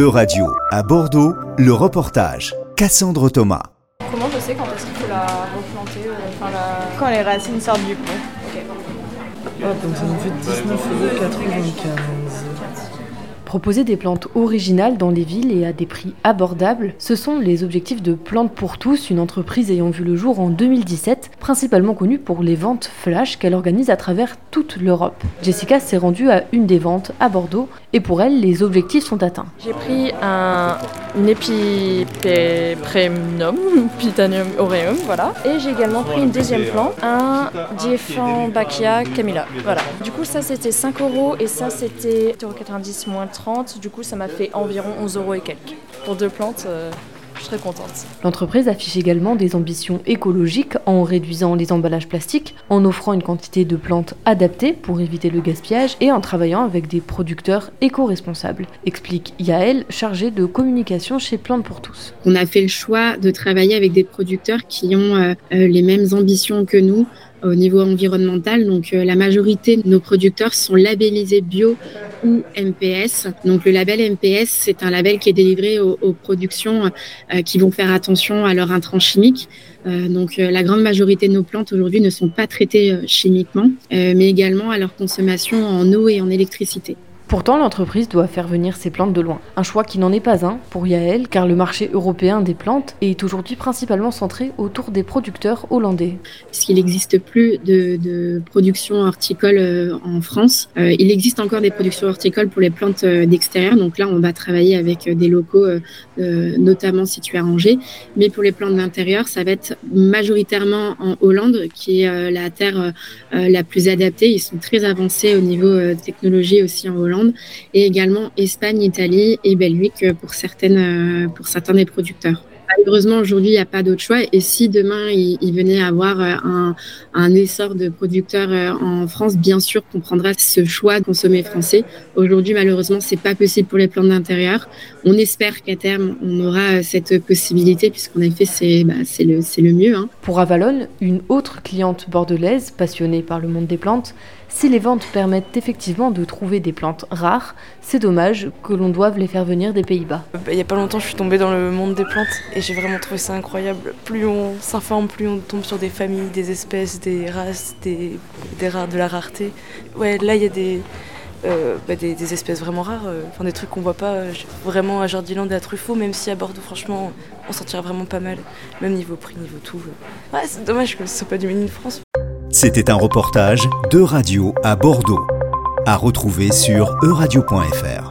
E-Radio, à Bordeaux, le reportage. Cassandre Thomas. Comment je sais quand est-ce qu'il faut la replanter euh, enfin, la... Quand les racines sortent du pont. Ok. Hop, donc ça nous fait 19,95€. Proposer des plantes originales dans les villes et à des prix abordables, ce sont les objectifs de Plantes pour tous, une entreprise ayant vu le jour en 2017, principalement connue pour les ventes flash qu'elle organise à travers toute l'Europe. Jessica s'est rendue à une des ventes à Bordeaux et pour elle, les objectifs sont atteints. J'ai pris un Epiprémnum, Pitanium aureum, voilà. Et j'ai également pris une deuxième plante, un Diephanbachia camilla, voilà. Du coup, ça c'était 5 euros et ça c'était 90 moins 30. Du coup, ça m'a fait environ 11 euros et quelques. Pour deux plantes, euh, je suis très contente. L'entreprise affiche également des ambitions écologiques en réduisant les emballages plastiques, en offrant une quantité de plantes adaptées pour éviter le gaspillage et en travaillant avec des producteurs éco-responsables, explique Yael, chargée de communication chez Plantes pour tous. On a fait le choix de travailler avec des producteurs qui ont euh, euh, les mêmes ambitions que nous au niveau environnemental. Donc euh, la majorité de nos producteurs sont labellisés bio ou MPS. Donc le label MPS, c'est un label qui est délivré aux, aux productions euh, qui vont faire attention à leur intrants chimiques. Euh, donc euh, la grande majorité de nos plantes aujourd'hui ne sont pas traitées euh, chimiquement, euh, mais également à leur consommation en eau et en électricité. Pourtant, l'entreprise doit faire venir ses plantes de loin. Un choix qui n'en est pas un pour Yael, car le marché européen des plantes est aujourd'hui principalement centré autour des producteurs hollandais. Puisqu'il n'existe plus de, production horticole euh, en France, euh, il existe encore des productions horticoles pour les plantes euh, d'extérieur. Donc là, on va travailler avec des locaux, notamment situés à Angers. Mais pour les plantes d'intérieur, ça va être majoritairement en Hollande, qui est la terre la plus adaptée. Ils sont très avancés au niveau technologie aussi en Hollande et également Espagne, Italie et Belgique pour, certaines, pour certains des producteurs. Malheureusement, aujourd'hui, il n'y a pas d'autre choix. Et si demain, il, il venait avoir un, un, essor de producteurs en France, bien sûr qu'on prendra ce choix de consommer français. Aujourd'hui, malheureusement, c'est pas possible pour les plantes d'intérieur. On espère qu'à terme, on aura cette possibilité, puisqu'en effet, c'est bah, le, le mieux. Hein. Pour Avalon, une autre cliente bordelaise, passionnée par le monde des plantes, si les ventes permettent effectivement de trouver des plantes rares, c'est dommage que l'on doive les faire venir des Pays-Bas. Il n'y a pas longtemps, je suis tombée dans le monde des plantes et j'ai vraiment trouvé ça incroyable. Plus on s'informe, plus on tombe sur des familles, des espèces, des races, des, des rares, de la rareté. Ouais, là, il y a des, euh, bah, des, espèces vraiment rares, euh, des trucs qu'on voit pas euh, vraiment à Jardiland et à Truffaut, même si à Bordeaux, franchement, on s'en vraiment pas mal, même niveau prix, niveau tout. Ouais, c'est dommage que ce soit pas du Made in France. C'était un reportage de radio à Bordeaux, à retrouver sur euradio.fr.